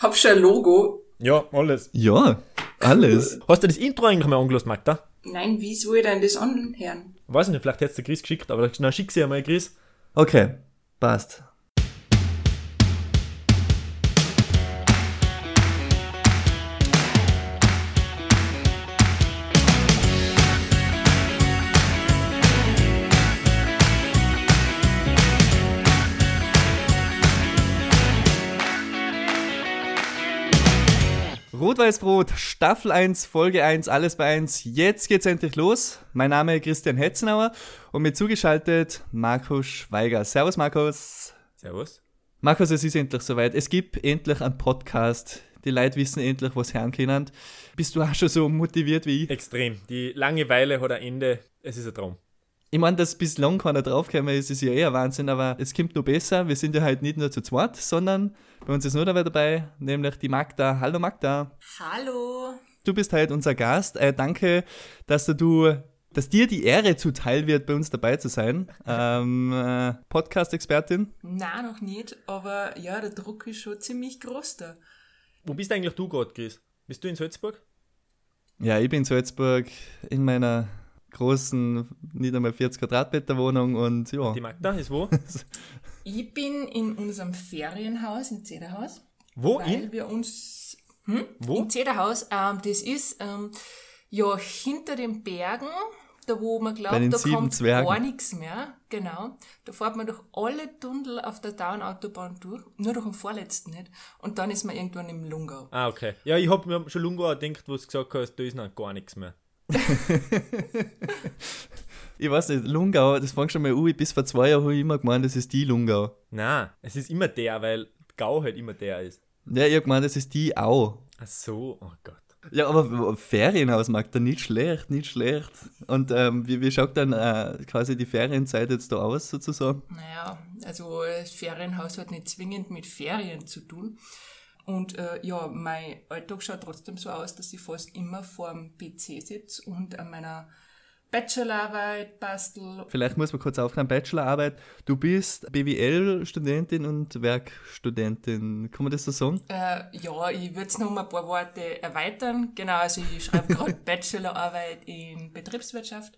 Hab schon ein Logo. Ja, alles. Ja, alles. Hast du das Intro eigentlich mal angelost, Magda? Nein, wie soll ich denn das anhören? Weiß ich nicht, vielleicht hättest du Chris geschickt, aber dann schick sie einmal, Chris. Okay, passt. Rot-Weiß-Brot, Staffel 1, Folge 1, alles bei 1. Jetzt geht's endlich los. Mein Name ist Christian Hetzenauer und mir zugeschaltet Markus Schweiger. Servus, Markus. Servus. Markus, es ist endlich soweit. Es gibt endlich einen Podcast. Die Leute wissen endlich, was hören können. Bist du auch schon so motiviert wie ich? Extrem. Die Langeweile hat ein Ende. Es ist ein Traum. Ich meine, dass bislang keiner draufgekommen ist, ist ja eher Wahnsinn, aber es kommt noch besser. Wir sind ja halt nicht nur zu zweit, sondern bei uns ist nur dabei dabei, nämlich die Magda. Hallo Magda. Hallo. Du bist halt unser Gast. Äh, danke, dass du, dass dir die Ehre zuteil wird, bei uns dabei zu sein. Ähm, äh, Podcast-Expertin. Na, noch nicht, aber ja, der Druck ist schon ziemlich groß da. Wo bist eigentlich du gerade, Chris? Bist du in Salzburg? Ja, ich bin in Salzburg in meiner großen, nicht einmal 40 Quadratmeter Wohnung und ja. Die Magda ist wo? Ich bin in unserem Ferienhaus in Zederhaus. Wo? Weil In? wir uns. Hm? Wo? In Zederhaus. Ähm, das ist ähm, ja hinter den Bergen, da wo man glaubt, da kommt Zwergen. gar nichts mehr. Genau. Da fährt man durch alle Tunnel auf der Dauerautobahn durch, nur durch den vorletzten nicht. Und dann ist man irgendwann im Lungau. Ah, okay. Ja, ich hab mir schon lange gedacht, wo du gesagt hast, da ist noch gar nichts mehr. Ich weiß nicht, Lungau, das fängt schon mal an. Bis vor zwei Jahren habe ich immer gemeint, das ist die Lungau. Na, es ist immer der, weil Gau halt immer der ist. Ja, ich habe gemeint, das ist die Au. Ach so, oh Gott. Ja, aber Ferienhaus, Magda, nicht schlecht, nicht schlecht. Und ähm, wie, wie schaut dann äh, quasi die Ferienzeit jetzt da aus, sozusagen? Naja, also das Ferienhaus hat nicht zwingend mit Ferien zu tun. Und äh, ja, mein Alltag schaut trotzdem so aus, dass ich fast immer vorm PC sitze und an meiner Bachelorarbeit bastel. Vielleicht muss man kurz aufklären, Bachelorarbeit. Du bist BWL-Studentin und Werkstudentin. Kann man das so sagen? Äh, ja, ich würde es noch um ein paar Worte erweitern. Genau, also ich schreibe gerade Bachelorarbeit in Betriebswirtschaft.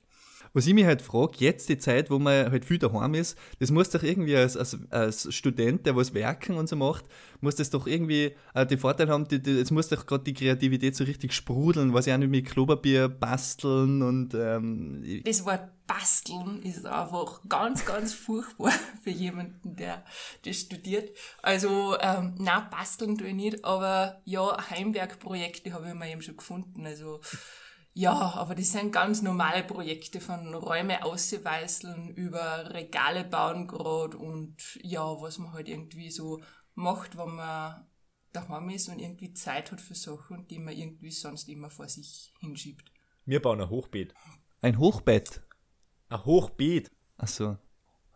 Was ich mich halt frage, jetzt die Zeit, wo man halt viel daheim ist, das muss doch irgendwie als, als, als Student, der was werken und so macht, muss das doch irgendwie äh, den Vorteil haben, die, die, es muss doch gerade die Kreativität so richtig sprudeln, was ich auch nicht mit Klopapier basteln und ähm, Das Wort basteln ist einfach ganz, ganz furchtbar für jemanden, der das studiert. Also, ähm, na basteln tue ich nicht, aber ja, Heimwerkprojekte habe ich mir eben schon gefunden. Also, ja, aber das sind ganz normale Projekte von Räume ausweißeln über Regale bauen gerade und ja, was man halt irgendwie so macht, wenn man daheim ist und irgendwie Zeit hat für Sachen, die man irgendwie sonst immer vor sich hinschiebt. Wir bauen ein Hochbeet. ein Hochbett. Ein Hochbeet? Ach so.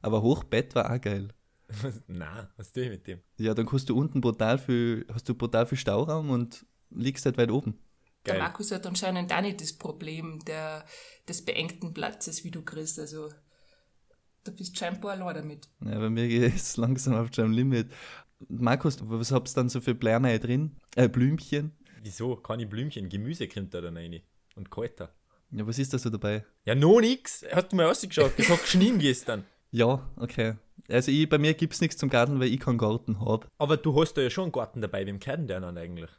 Aber Hochbett war auch geil. Na, was tue ich mit dem? Ja, dann kannst du unten brutal viel, hast du brutal viel Stauraum und liegst halt weit oben. Der Geil. Markus hat anscheinend auch nicht das Problem der, des beengten Platzes, wie du kriegst. Also, du bist scheinbar allein damit. Ja, bei mir geht es langsam auf seinem Limit. Markus, was habt ihr dann so für Blärmei drin? Äh, Blümchen? Wieso? Keine Blümchen, Gemüse kommt da dann rein. Und Kräuter. Ja, was ist da so dabei? Ja, noch nix. Hast du mal rausgeschaut? Das hat geschnien gestern. Ja, okay. Also ich, bei mir gibt es nichts zum Garten, weil ich keinen Garten habe. Aber du hast da ja schon einen Garten dabei. Wem gehört denn der dann eigentlich?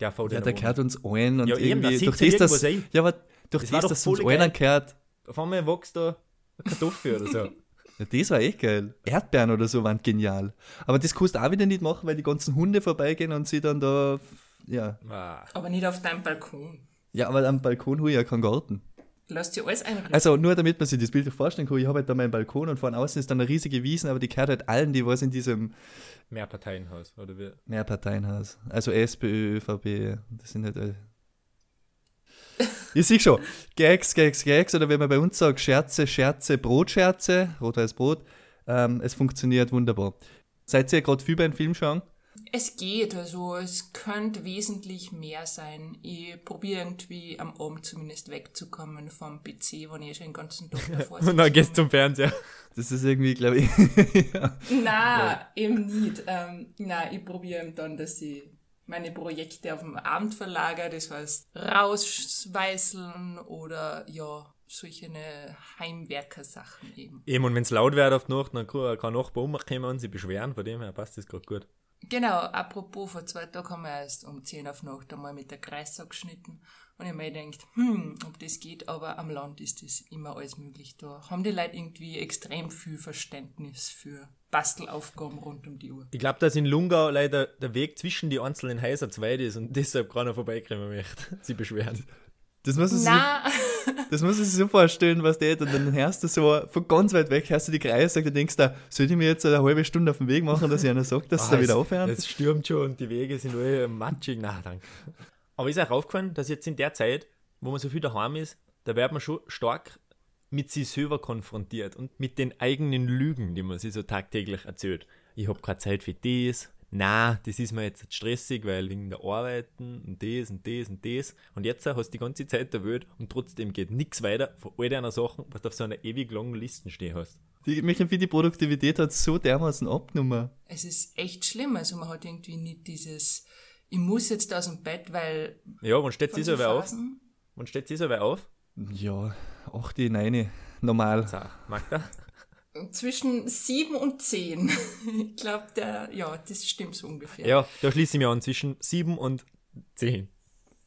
Der VD. Ja, der gehört uns allen und Ja, eben, da irgendwie durch das, ein. ja, aber durch Das das, doch dass uns voll allen geil. gehört, Auf einmal wächst da eine Kartoffel oder so. ja, das war echt geil. Erdbeeren oder so waren genial. Aber das kannst du auch wieder nicht machen, weil die ganzen Hunde vorbeigehen und sie dann da, ja. Ah, Aber nicht auf deinem Balkon. Ja, aber am Balkon habe ich ja keinen Garten. Lass dir alles einrichten. Also nur damit man sich das Bild vorstellen kann, ich habe halt da meinen Balkon und von außen ist dann eine riesige Wiesen, aber die gehört halt allen, die was in diesem Mehrparteienhaus, oder wie? Mehrparteienhaus. Also SPÖ, ÖVP, das sind halt. Äh ich sehe schon, Gags, Gags, Gags, oder wenn man bei uns sagt, Scherze, Scherze, Brotscherze, rot-weiß Brot, ähm, es funktioniert wunderbar. Seid ihr gerade viel beim Film schauen? Es geht, also es könnte wesentlich mehr sein. Ich probiere irgendwie am Abend zumindest wegzukommen vom PC, wenn ich schon den ganzen Tag davor Und dann gehst du zum Fernseher. Das ist irgendwie, glaube ich, ja. Nein, eben nicht. Ähm, nein, ich probiere eben dann, dass ich meine Projekte auf dem Abend verlagert, das heißt rausweißeln oder ja, solche Heimwerkersachen eben. Eben, und wenn es laut wird auf die Nacht, dann kann kein Nachbar umkommen und sich beschweren, von dem her passt das gerade gut. Genau, apropos, vor zwei Tagen haben wir erst um 10 auf Nacht einmal mit der Kreissack geschnitten. Und ich habe mir gedacht, hm, ob das geht, aber am Land ist das immer alles möglich. Da haben die Leute irgendwie extrem viel Verständnis für Bastelaufgaben rund um die Uhr. Ich glaube, dass in Lungau leider der Weg zwischen die einzelnen Häusern zu weit ist und deshalb keiner vorbeikommen möchte. Sie beschweren. Das muss man Na, sich, das muss sich so vorstellen, was der und dann hörst du so von ganz weit weg, hörst du die Kreise, sagt, du denkst da, soll ich mir jetzt eine halbe Stunde auf den Weg machen, dass ich einer sagt, dass sie da wieder aufhören? Es stürmt schon und die Wege sind alle matschig. Na, danke. Aber ist auch aufgefallen, dass jetzt in der Zeit, wo man so viel daheim ist, da wird man schon stark mit sich selber konfrontiert und mit den eigenen Lügen, die man sich so tagtäglich erzählt. Ich habe keine Zeit für das, na, das ist mir jetzt stressig, weil wegen der Arbeiten und das und das und das. Und jetzt hast du die ganze Zeit der Welt und trotzdem geht nichts weiter von all deinen Sachen, was du auf so einer ewig langen Liste stehen hast. Die, mich empfiehlt, die Produktivität hat so dermaßen abgenommen. es ist echt schlimm. Also man hat irgendwie nicht dieses, ich muss jetzt aus dem Bett, weil Ja, wann steht sie so auf? Wann steht sie so auf? Ja, 8, 9, normal. So, Magda? Zwischen sieben und zehn. ich glaube, der, ja, das stimmt so ungefähr. Ja, da schließe ich mich an, zwischen 7 und 10.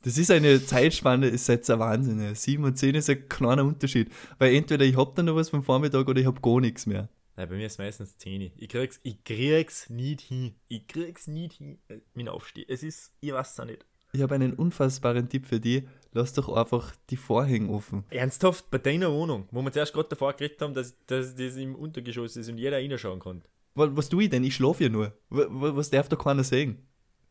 Das ist eine Zeitspanne, ist jetzt ein Wahnsinn. ja. 7 und 10 ist ein kleiner Unterschied. Weil entweder ich hab dann noch was vom Vormittag oder ich hab gar nichts mehr. Nein, bei mir ist meistens 10. Ich krieg's, ich krieg's nicht hin. Ich krieg's nicht hin, äh, mein Aufstehen. Es ist, ich weiß es nicht. Ich habe einen unfassbaren Tipp für dich. Lass doch einfach die Vorhänge offen. Ernsthaft, bei deiner Wohnung, wo wir zuerst gerade davor geredet haben, dass, dass das im Untergeschoss ist und jeder reinschauen kann. Was, was tue ich denn? Ich schlafe ja nur. Wa- wa- Was darf da keiner sehen?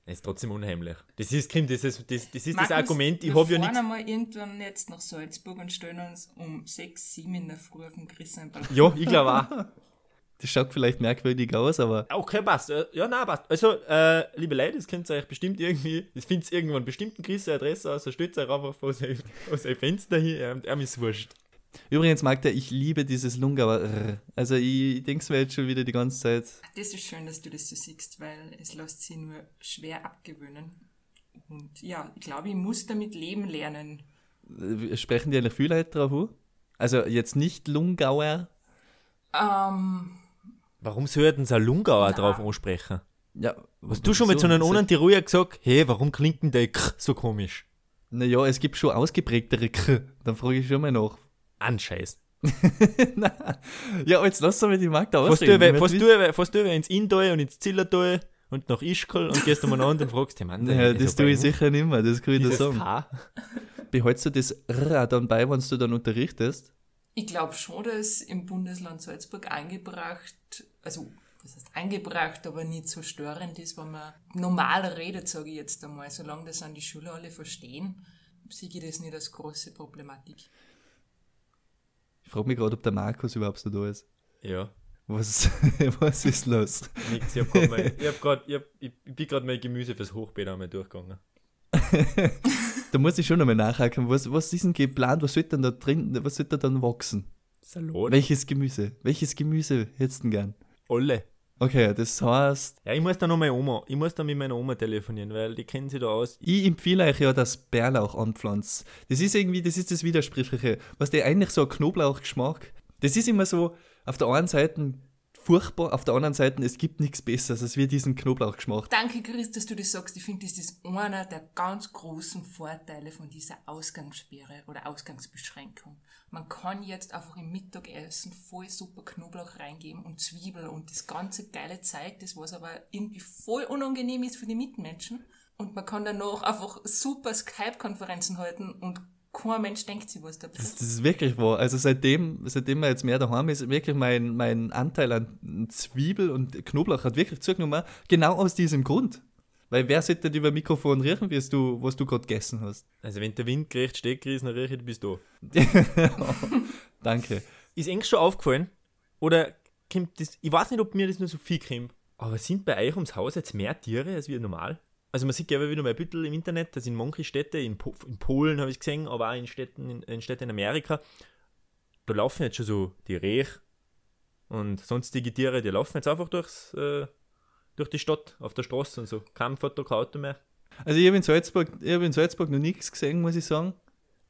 Das ist trotzdem unheimlich. Das ist, Kim, das ist, das, das, ist das Argument, ich wir habe ja fahren nichts. einmal irgendwann jetzt nach Salzburg und stellen uns um sechs, sieben in der Früh auf den Christian Ja, ich glaube auch. Das schaut vielleicht merkwürdig aus, aber Okay, passt. Äh, Ja, nein, passt. Also, äh, liebe Leute, das könnt ihr euch bestimmt irgendwie, das findet ihr irgendwo einen bestimmten Grüße Adresse aus, so stellt euch einfach vor sein, vor sein Fenster hin, ähm, er ist wurscht. übrigens, Magda, ich liebe dieses Lungauer R. Also ich, denke es mir jetzt schon wieder die ganze Zeit. Das ist schön, dass du das so siehst, weil es lässt sich nur schwer abgewöhnen. Und ja, ich glaube, ich muss damit leben lernen. Äh, Sprechen die eigentlich viele Leute drauf an? Also jetzt nicht Lungauer. Ähm, Warum sollten sie ein Lungauer Na. drauf ansprechen? Ja, Hast du schon mit so einem anderen Tiroler gesagt, hey, warum klingt denn der K so komisch? Naja, es gibt schon ausgeprägtere K. Dann frage ich schon mal nach. Anscheiß. Ja, jetzt lass doch mal die Magda Fast ausreden. du, Ich fast du, fast du ins Inntal und ins Zillertal und nach Ischgl und gehst umeinander und fragst, hey Mann, Ja, das tue ich sicher. nicht mehr, das kann ich dir sagen. K. Behältst du das R auch dann bei, wenn du dann unterrichtest? ich glaube schon, dass im Bundesland Salzburg eingebracht, also was heißt eingebracht, aber nicht so störend ist, wenn man normal redet, sage ich jetzt einmal. Solange das an die Schüler alle verstehen, sehe ich das nicht als große Problematik. Ich frage mich gerade, ob der Markus überhaupt noch da ist. Ja, Was, was ist los? nix. Ich, hab grad mein, ich, hab grad, ich, hab, ich bin gerade mein Gemüse fürs Hochbeet einmal durchgegangen. Da muss ich schon nochmal nachhaken. Was, was ist denn geplant? Was sollte denn da drin, was sollte da dann wachsen? Salat. Welches Gemüse? Welches Gemüse hättest du denn gern? Alle. Okay, das heißt, Ja, ich muss da noch meine Oma, ich muss da mit meiner Oma telefonieren, weil die kennen sich da aus. ich empfehle euch ja das Bärlauch anpflanzt. Das ist irgendwie, das ist das Widersprüchliche. Was der eigentlich so ein Knoblauchgeschmack, das ist immer so, auf der einen Seite furchtbar, auf der anderen Seite, es gibt nichts Besseres als wir diesen Knoblauchgeschmack. Danke, Chris, dass du das sagst. Ich finde, das ist einer der ganz großen Vorteile von dieser Ausgangssperre oder Ausgangsbeschränkung. Man kann jetzt einfach im Mittagessen voll super Knoblauch reingeben und Zwiebel und das ganze geile Zeug, das was aber irgendwie voll unangenehm ist für die Mitmenschen. Und man kann danach einfach super Skype-Konferenzen halten und kein Mensch denkt sich was dabei. Das, das ist wirklich wahr. Also seitdem, seitdem man jetzt mehr daheim ist, wirklich mein, mein Anteil an Zwiebel und Knoblauch hat wirklich zugenommen. Genau aus diesem Grund. Weil wer sollte denn über ein Mikrofon riechen, wie du, was du gerade gegessen hast? Also wenn der Wind gerecht steht, Chris, dann rieche ich, du bist da. Danke. Ist eng schon aufgefallen? Oder kommt das, ich weiß nicht, ob mir das nur so viel kommt, aber sind bei euch ums Haus jetzt mehr Tiere als wie normal? Also man sieht ja wieder mal ein bisschen im Internet, dass in manchen Städten, in, po in Polen habe ich gesehen, aber auch in Städten in, in Städten in Amerika, da laufen jetzt schon so die Rehe und sonstige Tiere, die laufen jetzt einfach durchs, äh, durch die Stadt, auf der Straße und so. Kein Foto, kein Auto mehr. Also ich habe in Salzburg, ich hab in Salzburg noch nichts gesehen, muss ich sagen.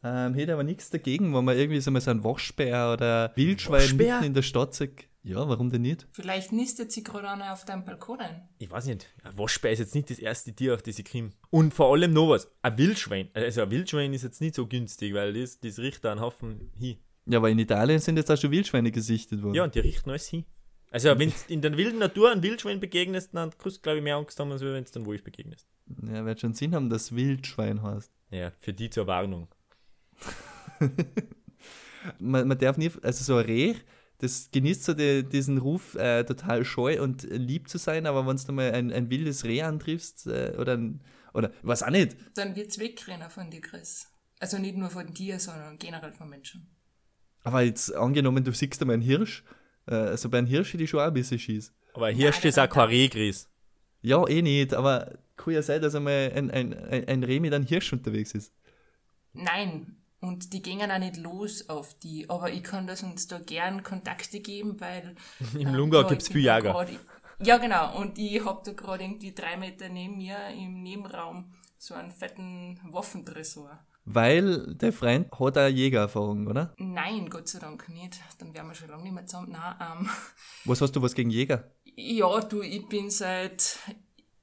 Ähm, hätte aber nichts dagegen, wenn man irgendwie so, mal so ein Waschbär oder Wildschwein Waschbär? mitten in der Stadt sieht. Ja, warum denn nicht? Vielleicht nistet sie gerade einer auf deinem Balkon ein. Ich weiß nicht, ein Waschbär ist jetzt nicht das erste Tier, auf das ich komme. Und vor allem noch was, ein Wildschwein. Also ein Wildschwein ist jetzt nicht so günstig, weil das, das riecht da einen Haufen hin. Ja, aber in Italien sind jetzt auch schon Wildschweine gesichtet worden. Ja, und die richten alles hin. Also wenn du in der wilden Natur ein Wildschwein begegnest, dann kriegst du, glaube ich, mehr Angst haben, als wenn du dann Wolf begegnest. Ja, wird schon Sinn haben, dass Wildschwein heißt. Ja, für die zur Warnung. Man, man darf nie, also so ein Reh, das genießt so die, diesen Ruf, äh, total scheu und lieb zu sein, aber wenn du mal ein, ein wildes Reh antriffst, äh, oder ein, oder was auch nicht, Dann wird's wegrennen von dir, Chris. Also nicht nur von dir, sondern generell von Menschen. aber jetzt angenommen, du siehst einmal einen Hirsch, äh, also bei einem Hirsch hätte ich schon auch ein bisschen Schieß. Aber hier Nein, steht das auch kein Rehgris. Ja, eh nicht, aber kann ja sein, dass einmal ein, ein, ein, ein Reh mit einem Hirsch unterwegs ist. Nein, und die gehen auch nicht los auf die. Aber ich kann das uns da gern Kontakte geben, weil. Im ähm, Lungau ja, gibt's ich viel Jäger. grad- Ja, genau. Und ich hab da gerade irgendwie drei Meter neben mir im Nebenraum so einen fetten Waffentresor. Weil der Freund hat auch Jägererfahrung, oder? Nein, Gott sei Dank nicht. Dann wären wir schon lange nicht mehr zusammen. Nein, ähm, Was hast du was gegen Jäger? Ja, du, ich bin seit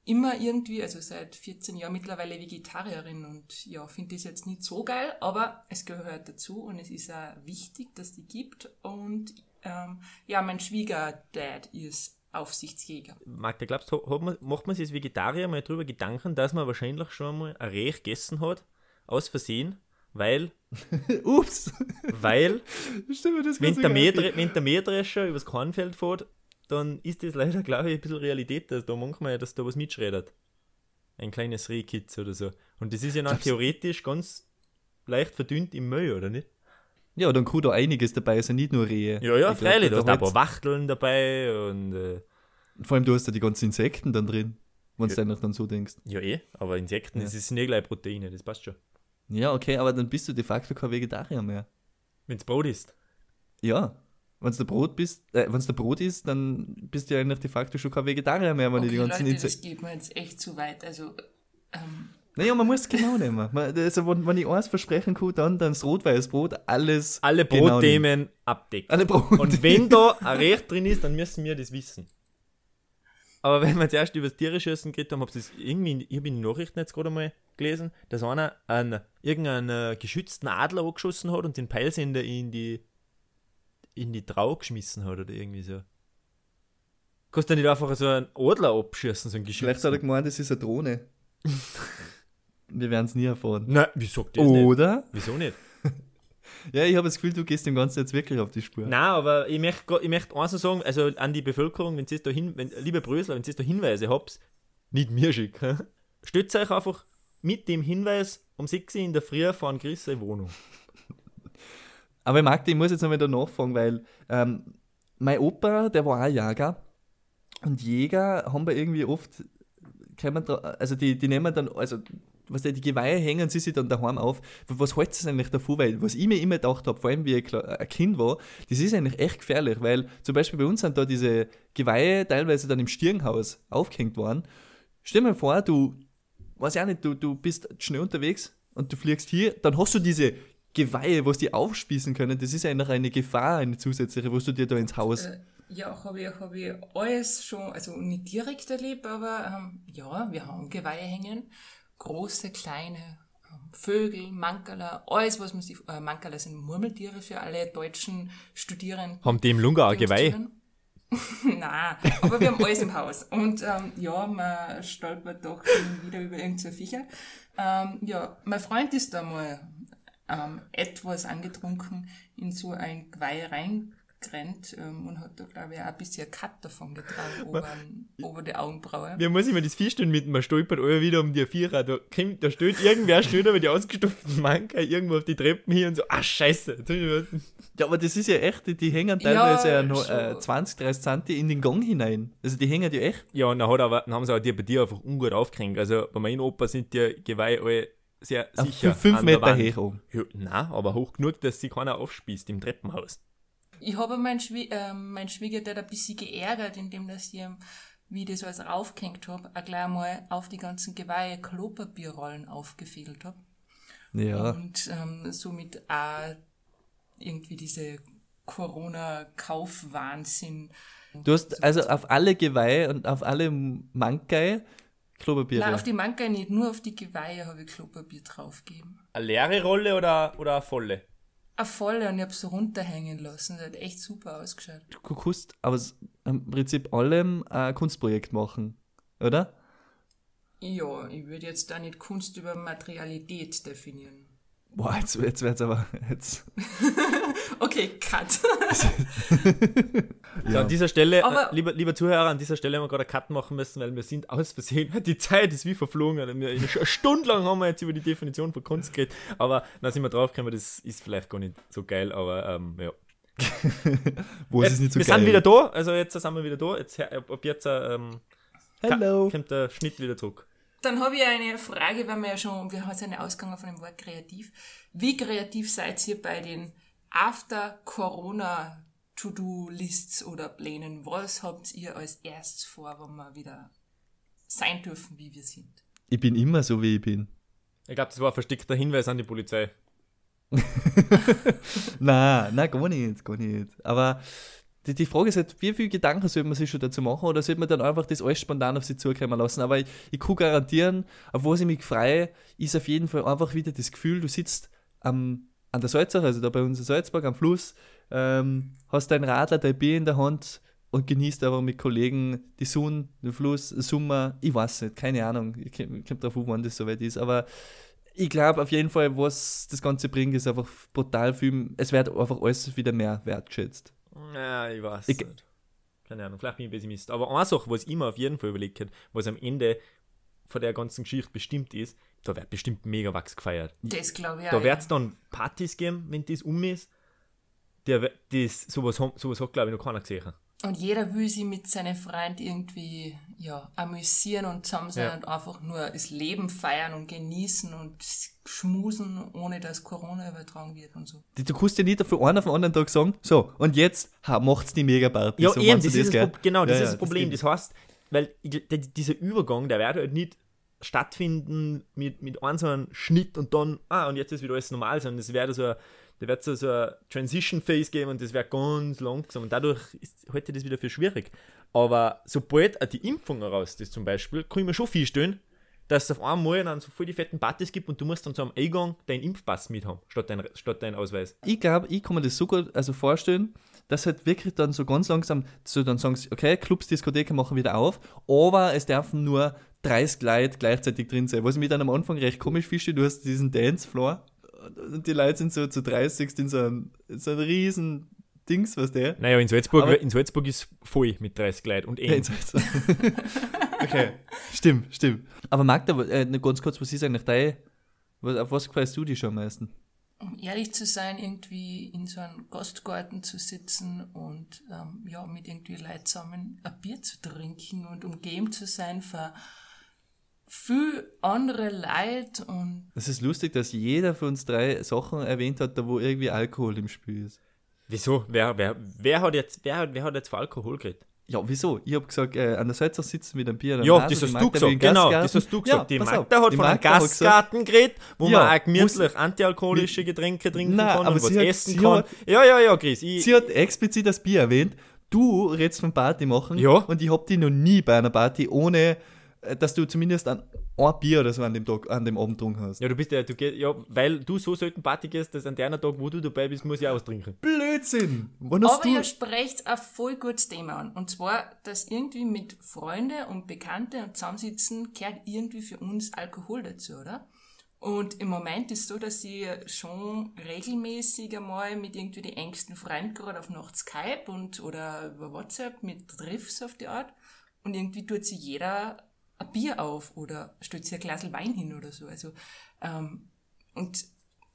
immer irgendwie, also seit 14 Jahren mittlerweile Vegetarierin und ja, finde das jetzt nicht so geil, aber es gehört dazu und es ist auch wichtig, dass die gibt und ähm, ja, mein Schwiegerdad ist Aufsichtsjäger. Magda, glaubst du, macht man sich als Vegetarier mal drüber Gedanken, dass man wahrscheinlich schon mal ein Reh gegessen hat, aus Versehen, weil, Ups! weil, Stimmt mir das wenn der. Mähdre wenn der Mähdrescher übers Kornfeld fährt, dann ist das leider, glaube ich, ein bisschen Realität, dass da manchmal, dass da was mitschreddert. Ein kleines Rehkitz oder so. Und das ist ja dann du- theoretisch ganz leicht verdünnt im Müll, oder nicht? Ja, dann kann da einiges dabei sein, nicht nur Rehe. Ja, ja, freilich, da halt- paar Wachteln dabei und äh, Vor allem, du hast da die ganzen Insekten dann drin, wenn du Ja. einfach dann so denkst. ja eh, aber Insekten, Ja. das sind eh gleich Proteine, das passt schon. Ja, okay, aber dann bist du de facto kein Vegetarier mehr. Wenn's Brot ist. Ja. Wenn du Brot bist, äh, wenn du Brot isst, dann bist du ja eigentlich de facto schon kein Vegetarier mehr, wenn du die Okay, ganzen Leute, das geht mir jetzt echt zu weit. Also, ähm, Naja, man muss es genau nehmen. Man, also, wenn, wenn ich eins versprechen kann, dann, dann das Rot-Weiß-Brot, alles. Alle genau. Brotthemen abdecken. Alle Brot. Und wenn da ein Recht drin ist, dann müssen wir das wissen. Aber wenn wir zuerst über das tierische Essen geredet haben, hab das irgendwie, ich habe in den Nachrichten jetzt gerade mal gelesen, dass einer einen, irgendeinen geschützten Adler angeschossen hat und den Peilsender in die in die Trau geschmissen hat oder irgendwie so. Kannst du nicht einfach so einen Adler abschießen, so einen Vielleicht hat er gemeint, das ist eine Drohne. Wir werden es nie erfahren. Nein, wieso das nicht? Oder? Wieso nicht? Ja, ich habe das Gefühl, du gehst dem Ganzen jetzt wirklich auf die Spur. Nein, aber ich möchte, ich möchte eins sagen, also an die Bevölkerung, wenn ihr da hin, wenn, liebe Brösler, wenn ihr da Hinweise habt, nicht mir schicken. Stützt euch einfach mit dem Hinweis um 6 Uhr in der Früh vor Chris seine Wohnung. Aber Magda, ich muss jetzt noch da nachfragen, weil ähm, mein Opa, der war auch Jäger. Und Jäger haben wir irgendwie oft, also die, die nehmen dann, also was die Geweihe hängen sie sich dann daheim auf. Was haltet ihr eigentlich davon? Weil, was ich mir immer gedacht habe, vor allem wie ich ein Kind war, das ist eigentlich echt gefährlich, weil zum Beispiel bei uns sind da diese Geweihe teilweise dann im Stirnhaus aufgehängt worden. Stell dir mal vor, du, weiß ich auch nicht, du, du bist schnell unterwegs und du fliegst hier, dann hast du diese Geweihe, was die aufspießen können. Das ist eigentlich eine Gefahr, eine zusätzliche, was du dir da ins Haus. äh, ja, habe ich, hab ich alles schon, also nicht direkt erlebt, aber ähm, ja, wir haben Geweihe hängen. Große, kleine ähm, Vögel, Mankerler, alles, was man sich, äh, Mankerler sind Murmeltiere für alle deutschen Studierenden. Haben die im Lunga uns Geweih? Nein, aber wir haben alles im Haus. Und ähm, ja, man stolpert doch wieder über irgendeine Viecher. Ähm, ja, mein Freund ist da mal ähm, etwas angetrunken in so ein Geweih reingerannt ähm, und hat da, glaube ich, auch ein bisschen Cut davon getragen, ober, ober die Augenbraue. Mir muss ich mir das vorstellen mit, man stolpert alle wieder um die Vierer, da, kommt, da steht irgendwer steht aber die ausgestopften Manker irgendwo auf die Treppen hier und so, ah scheiße. Ja, aber das ist ja echt, die, die hängen teilweise Ja, ja, noch, äh, 20, 30 Zentimeter in den Gang hinein. Also die hängen ja echt. Ja, und dann, hat aber, dann haben sie aber die bei dir einfach ungut aufgehängt. Also bei meinem Opa sind die Geweihe alle sehr Auf sicher. 5 an der Meter Wand. hoch. Ja, nein, aber hoch genug, dass sie keiner aufspießt im Treppenhaus. Ich habe meinen Schwie äh, mein Schwiegerdad ein bisschen geärgert, indem dass ich ihm wie ich das alles aufgehängt habe, auch gleich mal auf die ganzen Geweihe Klopapierrollen aufgefädelt habe. Ja. Und ähm, somit auch irgendwie diese Corona-Kaufwahnsinn. Du hast also auf alle Geweih und auf alle Mankai Klopapiere. Nein, auf die Manka nicht, nur auf die Geweihe habe ich Klopapier draufgegeben. Eine leere Rolle oder, oder eine volle? Eine volle und ich habe so runterhängen lassen. Das hat echt super ausgeschaut. du kannst aber im Prinzip allem ein Kunstprojekt machen, oder? Ja, ich würde jetzt da nicht Kunst über Materialität definieren. Boah, jetzt, jetzt wird's aber jetzt. Okay, cut. So, an dieser Stelle, Aber- äh, lieber, lieber Zuhörer, an dieser Stelle haben wir gerade einen Cut machen müssen, weil wir sind aus Versehen, die Zeit ist wie verflogen. Wir, eine Stunde lang haben wir jetzt über die Definition von Kunst geredet, aber dann sind wir draufgekommen, das ist vielleicht gar nicht so geil, aber ähm, ja. Wo ist es nicht so wir geil? sind wieder da, also jetzt sind wir wieder da. Jetzt, ab, ab jetzt ähm, Hello. kommt der Schnitt wieder zurück. Dann habe ich eine Frage, weil wir ja schon, wir haben ja eine Ausgang von dem Wort kreativ. Wie kreativ seid ihr bei den After-Corona-To-Do-Lists oder Plänen? Was habt ihr als erstes vor, wenn wir wieder sein dürfen, wie wir sind? Ich bin immer so, wie ich bin. Ich glaube, das war ein versteckter Hinweis an die Polizei. Nein, nein, gar nicht, gar nicht. Aber die, die Frage ist halt, wie viele Gedanken sollte man sich schon dazu machen oder sollte man dann einfach das alles spontan auf sich zukommen lassen? Aber ich, ich kann garantieren, auf was ich mich freue, ist auf jeden Fall einfach wieder das Gefühl, du sitzt am, an der Salzach, also da bei uns in Salzburg am Fluss, ähm, hast dein Radler, dein Bier in der Hand und genießt aber mit Kollegen die Sonne, den Fluss, Sommer, ich weiß nicht, keine Ahnung, ich komme drauf an, wann das soweit ist, aber ich glaube auf jeden Fall, was das Ganze bringt, ist einfach brutal viel. Es wird einfach alles wieder mehr wertgeschätzt. Ja, ich weiß Ich- nicht. Keine Ahnung, vielleicht bin ich Pessimist. Aber eine Sache, was ich mir auf jeden Fall überlegt habe, was am Ende von der ganzen Geschichte bestimmt ist, da wird bestimmt mega Wachs gefeiert. Das glaube ich auch. Da wird es dann Partys geben, wenn das um ist. Der, das, sowas, sowas hat, glaube ich, noch keiner gesehen. Und jeder will sich mit seinen Freunden irgendwie ja, amüsieren und zusammen sein Ja. und einfach nur das Leben feiern und genießen und schmusen, ohne dass Corona übertragen wird und so. Du kannst ja nicht von einem auf den anderen Tag sagen, so, und jetzt ha, macht's die Mega-Party. Ja, so, eben, das ist das genau, das Ja, ist ja, das Problem. geht Das, heißt, weil dieser Übergang, der wird halt nicht stattfinden mit, mit einem so einem Schnitt und dann, ah, und jetzt ist wieder alles normal, sondern es wird so ein, da wird so, so eine Transition Phase geben und das wird ganz langsam und dadurch ist heute das wieder viel schwierig. Aber sobald auch die Impfung raus ist zum Beispiel, kann ich mir schon vorstellen, dass es auf einmal dann so voll die fetten Partys gibt und du musst dann zu einem Eingang deinen Impfpass mit haben, statt dein, statt deinen Ausweis. Ich glaube, ich kann mir das so gut also vorstellen, dass halt wirklich dann so ganz langsam, so dann sagen sie, okay, Clubs, Diskotheken machen wieder auf, aber es dürfen nur 30 Leute gleichzeitig drin sein. Was mir dann am Anfang recht komisch fischte, du hast diesen Dancefloor und die Leute sind so zu 30 in so einem, so einem riesen Dings, was der. Naja, in Salzburg, Aber- in Salzburg ist voll mit 30 Leuten und Ja, eng. jetzt heißt's. okay, stimmt, stimmt. Aber Magda, äh, nur ganz kurz, was ist eigentlich dein, was, auf was freust du dich schon am meisten? Um ehrlich zu sein, irgendwie in so einem Gastgarten zu sitzen und ähm, ja, mit irgendwie Leuten zusammen ein Bier zu trinken und umgeben zu sein für viel andere Leute und Es ist lustig, dass jeder von uns drei Sachen erwähnt hat, da wo irgendwie Alkohol im Spiel ist. Wieso? Wer, wer, wer, hat jetzt, wer, hat- wer hat jetzt von Alkohol geredet? Ja, wieso? Ich habe gesagt, äh, an der Salzach sitzen mit einem Bier. Ja, Nase, das die hast du gesagt. Genau, das hast du gesagt. die pass Magda auf, hat die von einem Gastgarten geredet, wo Ja, man auch gemütlich antialkoholische Getränke trinken Nein, kann aber und was hat- essen sie kann. hat- ja, ja, ja, Chris. Ich, Sie hat explizit das Bier erwähnt. Du redest von Party machen. Ja. Und ich hab die noch nie bei einer Party ohne, dass du zumindest ein, ein Bier oder so an dem Tag, an dem Abend getrunken hast. ja, du bist ja, du gehst, ja, weil du so selten Party gehst, dass an der Tag, wo du dabei bist, muss ich austrinken. Blödsinn! Wann hast Aber du? ihr sprecht ein voll gutes Thema an. Und zwar, dass irgendwie mit Freunde und Bekannte und zusammensitzen, gehört irgendwie für uns Alkohol dazu, oder? Und im Moment ist so, dass ich schon regelmäßig einmal mit irgendwie die engsten Freunden gerade auf Nacht Skype und oder über WhatsApp mit Triffs auf die Art. Und irgendwie tut sich jeder ein Bier auf oder stellt sich ein Glas Wein hin oder so. Also, ähm, und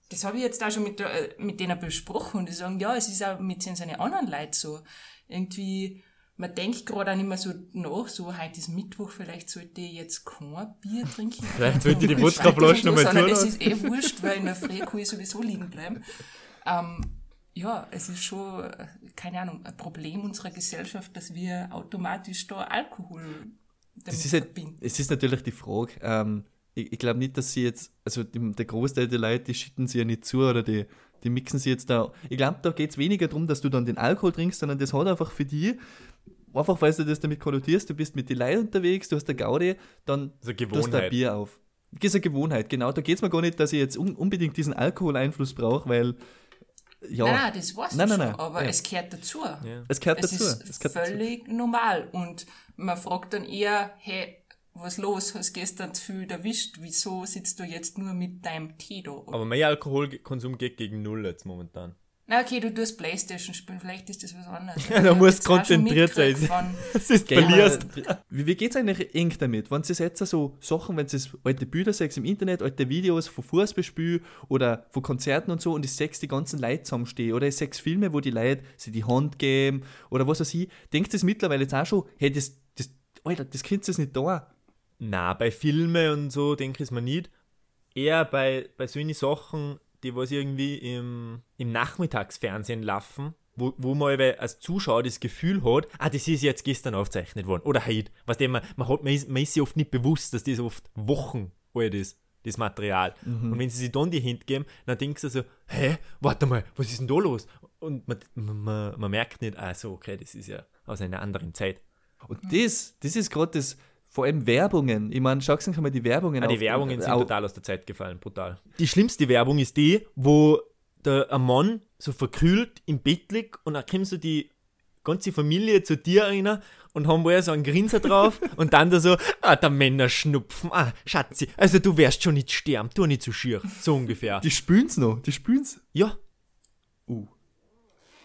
das habe ich jetzt auch schon mit, der- äh, mit denen besprochen und die sagen, ja, es ist auch mit seinen anderen Leuten so. Irgendwie, man denkt gerade auch nicht mehr so nach, so, heute ist Mittwoch, vielleicht sollte ich jetzt kein Bier trinken. Vielleicht sollte ich die Wodkaflasche Freitag und noch mal so, sondern tun Das ist eh wurscht, weil in der Früh kann ich sowieso liegen bleiben. Ähm, ja, es ist schon, äh, keine Ahnung, ein Problem unserer Gesellschaft, dass wir automatisch da Alkohol Das ist halt, verbinden. es ist natürlich die Frage, ähm, ich, ich glaube nicht, dass sie jetzt, also die, der Großteil der Leute, die schütten sie ja nicht zu oder die, die mixen sie jetzt da. Ich glaube, da geht es weniger darum, dass du dann den Alkohol trinkst, sondern das hat einfach für die, einfach weil du das damit konnotierst, du bist mit den Leuten unterwegs, du hast der Gaudi, dann ist eine tust du ein. Bier auf. Das ist eine Gewohnheit, genau. Da geht es mir gar nicht, dass ich jetzt un unbedingt diesen Alkoholeinfluss brauche, weil, ja, Nein, nein, das weißt Nein, du nein, schon, nein, aber ja. es gehört dazu. es gehört Es dazu. ist es dazu. völlig normal. Und man fragt dann eher, hey, was los? Hast gestern zu viel erwischt? Wieso sitzt du jetzt nur mit deinem Tee da? Aber mein Alkoholkonsum geht gegen Null jetzt momentan. Na okay, du tust Playstation spielen, vielleicht ist das was anderes. Ja, da Ich musst schon konzentriert sein. Das ist verlierst. Wie, wie geht es eigentlich eng damit? Wenn sie jetzt so Sachen, wenn sie alte Bilder sechs im Internet, alte Videos von Fußballspielen oder von Konzerten und so und die sechs die ganzen Leute zusammenstehen oder sechs Filme, wo die Leute sie die Hand geben oder was weiß ich, denkt es mittlerweile jetzt auch schon, hey, das, das, Alter, das könnt ihr nicht da. Na, bei Filmen und so denke ich es mir nicht. Eher bei, bei solchen Sachen, die was irgendwie im, im Nachmittagsfernsehen laufen, wo, wo man als Zuschauer das Gefühl hat, ah, das ist jetzt gestern aufgezeichnet worden oder heute. Was man, man, hat, man, ist, man ist sich oft nicht bewusst, dass das oft Wochen alt ist, das Material. Und wenn sie sich dann die Hände geben, dann denkst du so, hä, warte mal, was ist denn da los? Und man, man, man merkt nicht, ah so, okay, das ist ja aus einer anderen Zeit. Und das, das ist gerade das, vor allem Werbungen. Ich meine, schau mal die Werbungen Ah, die auf- Werbungen sind total aus der Zeit gefallen, brutal. Die schlimmste Werbung ist die, wo der ein Mann so verkühlt im Bett liegt und dann kommt so die ganze Familie zu dir rein und haben wohl so einen Grinser drauf und dann da so, ah, der Männerschnupfen, ah, Schatzi, also du wirst schon nicht sterben, tu nicht so schier, so ungefähr. Die spülen's noch, die spülen's. ja, Uh.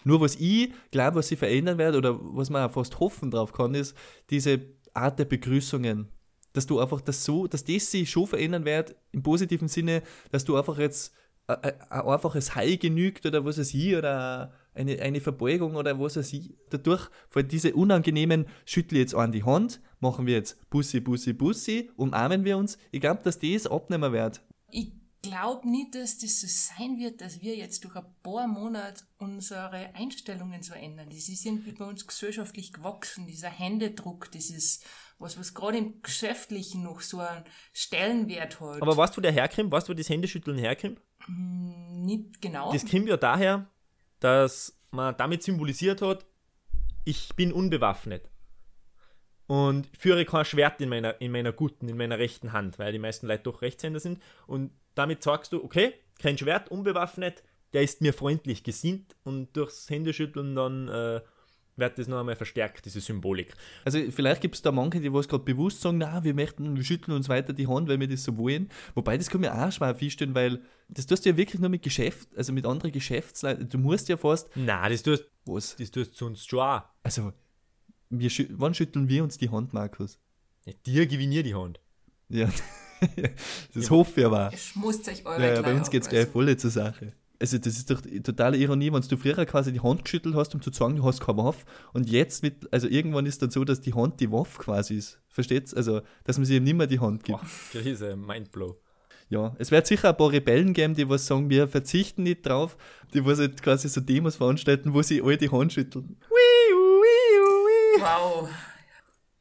Nur was ich glaube, was sie verändern wird oder was man auch fast hoffen drauf kann, ist diese Art der Begrüßungen. Dass du einfach das so, dass das sich schon verändern wird, im positiven Sinne, dass du einfach jetzt ein ein einfaches Hi genügt oder was weiß ich, oder eine, eine Verbeugung oder was weiß ich. Dadurch, weil diese unangenehmen, schüttle jetzt an die Hand, machen wir jetzt Bussi, Bussi, Bussi, umarmen wir uns. Ich glaube, dass das abnehmen wird. ich glaube nicht, dass das so sein wird, dass wir jetzt durch ein paar Monate unsere Einstellungen so ändern. Das ist irgendwie bei uns gesellschaftlich gewachsen, dieser Händedruck, das ist was, was gerade im Geschäftlichen noch so einen Stellenwert hat. aber weißt du, der herkommt? Weißt du, wo das Händeschütteln herkommt? nicht genau. Das kommt ja daher, dass man damit symbolisiert hat, ich bin unbewaffnet. Und führe kein Schwert in meiner, in meiner guten, in meiner rechten Hand, weil die meisten Leute doch Rechtshänder sind. Und damit sagst du, okay, kein Schwert, unbewaffnet, der ist mir freundlich gesinnt und durchs Händeschütteln dann äh, wird das noch einmal verstärkt, diese Symbolik. Also vielleicht gibt es da manche, die was gerade bewusst sagen, na, wir möchten, wir schütteln uns weiter die Hand, weil wir das so wollen. Wobei, das kann mir auch schwer vorstellen, weil das tust du ja wirklich nur mit Geschäft, also mit anderen Geschäftsleuten. Du musst ja fast, Na, das tust, was? das tust du sonst schon auch. Also, wir wann schütteln wir uns die Hand, Markus? Ja, dir gewinne ich die Hand. Ja, das hoffe ich aber. Schmust euch eure Ja, ja, bei uns geht es gleich also. voll zur Sache. Also das ist doch totale Ironie, wenn du früher quasi die Hand geschüttelt hast, um zu sagen, du hast keine Waffe und jetzt mit, also irgendwann ist dann so, dass die Hand die Waffe quasi ist. Versteht's? Also, dass man sich eben nicht mehr die Hand gibt. Krise, Mindblow. Ja, es wird sicher ein paar Rebellen geben, die was sagen, wir verzichten nicht drauf, die was halt quasi so Demos veranstalten, wo sie alle die Hand schütteln. Wow.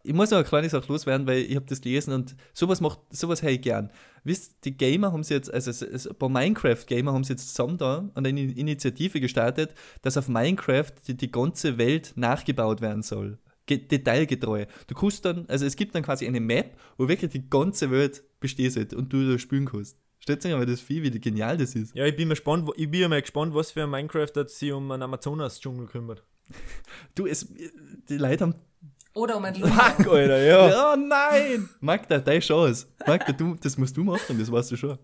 Ich muss noch eine kleine Sache loswerden, weil ich habe das gelesen und sowas macht, sowas hätte ich gern. Wisst, die Gamer haben sie jetzt, also ein paar Minecraft-Gamer haben sie jetzt zusammen da und eine Initiative gestartet, dass auf Minecraft die, die ganze Welt nachgebaut werden soll. Ge detailgetreu. Du kannst dann, also es gibt dann quasi eine Map, wo wirklich die ganze Welt besteht und du da spielen kannst. Stellt sich mal das Vieh, wie genial das ist. Ja, ich bin mal gespannt, ich bin ja mal gespannt, was für ein Minecraft hat sich um einen Amazonas-Dschungel kümmert. Du, es, die Leute haben Oder um ein Lummer. Fuck, Alter, ja. Ja, nein! Magda, deine Chance. Magda, du, das musst du machen, das weißt du schon.